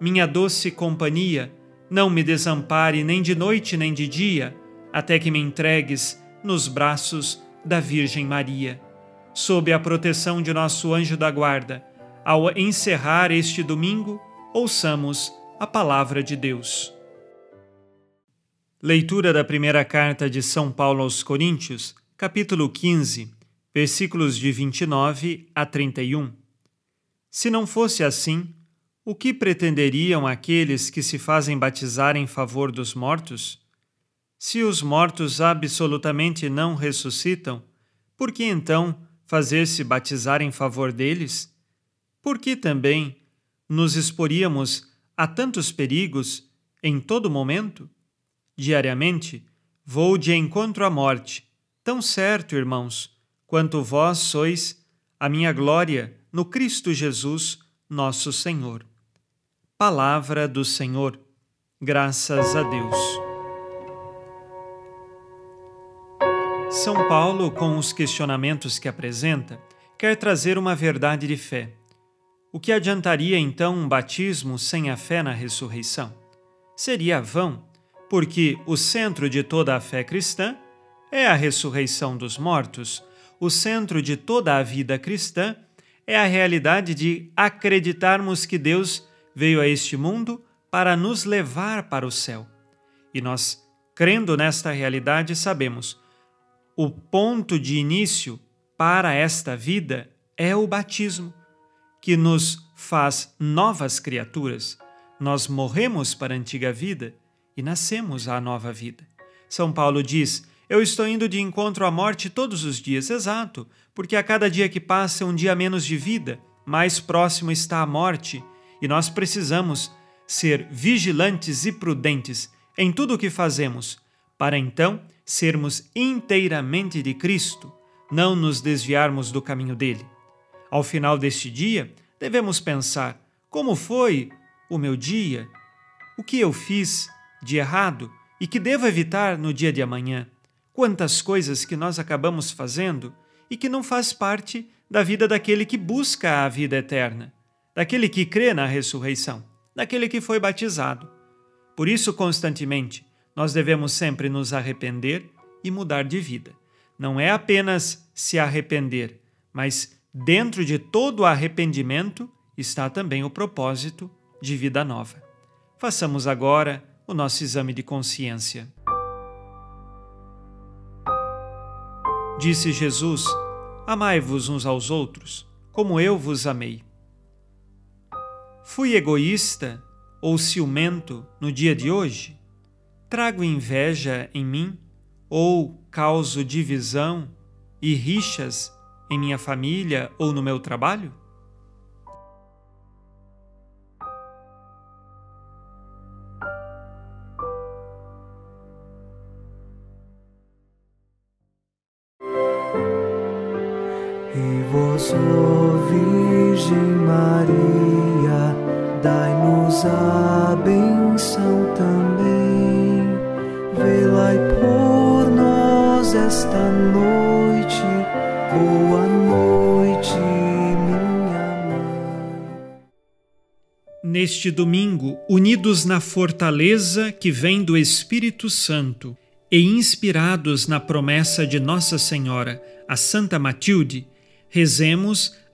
minha doce companhia, não me desampare nem de noite nem de dia, até que me entregues nos braços da Virgem Maria. Sob a proteção de nosso anjo da guarda, ao encerrar este domingo, ouçamos a palavra de Deus. Leitura da primeira carta de São Paulo aos Coríntios, capítulo 15, versículos de 29 a 31. Se não fosse assim, o que pretenderiam aqueles que se fazem batizar em favor dos mortos? Se os mortos absolutamente não ressuscitam, por que então fazer-se batizar em favor deles? Por que também nos exporíamos a tantos perigos em todo momento? Diariamente vou de encontro à morte, tão certo, irmãos, quanto vós sois a minha glória no Cristo Jesus, nosso Senhor. Palavra do Senhor. Graças a Deus. São Paulo, com os questionamentos que apresenta, quer trazer uma verdade de fé. O que adiantaria então um batismo sem a fé na ressurreição? Seria vão, porque o centro de toda a fé cristã é a ressurreição dos mortos, o centro de toda a vida cristã é a realidade de acreditarmos que Deus veio a este mundo para nos levar para o céu. E nós, crendo nesta realidade, sabemos o ponto de início para esta vida é o batismo, que nos faz novas criaturas. Nós morremos para a antiga vida e nascemos à nova vida. São Paulo diz: Eu estou indo de encontro à morte todos os dias, exato, porque a cada dia que passa um dia menos de vida, mais próximo está a morte e nós precisamos ser vigilantes e prudentes em tudo o que fazemos, para então sermos inteiramente de Cristo, não nos desviarmos do caminho dele. Ao final deste dia, devemos pensar: como foi o meu dia? O que eu fiz de errado e que devo evitar no dia de amanhã? Quantas coisas que nós acabamos fazendo e que não faz parte da vida daquele que busca a vida eterna daquele que crê na ressurreição, daquele que foi batizado. Por isso, constantemente, nós devemos sempre nos arrepender e mudar de vida. Não é apenas se arrepender, mas dentro de todo arrependimento está também o propósito de vida nova. Façamos agora o nosso exame de consciência. Disse Jesus: Amai-vos uns aos outros, como eu vos amei. Fui egoísta ou ciumento no dia de hoje? Trago inveja em mim ou causo divisão e rixas em minha família ou no meu trabalho? oh Virgem Maria, dai-nos a benção também, Vê-la por nós esta noite, boa noite, minha mãe. Neste domingo, unidos na fortaleza que vem do Espírito Santo, e inspirados na promessa de Nossa Senhora, a Santa Matilde, rezemos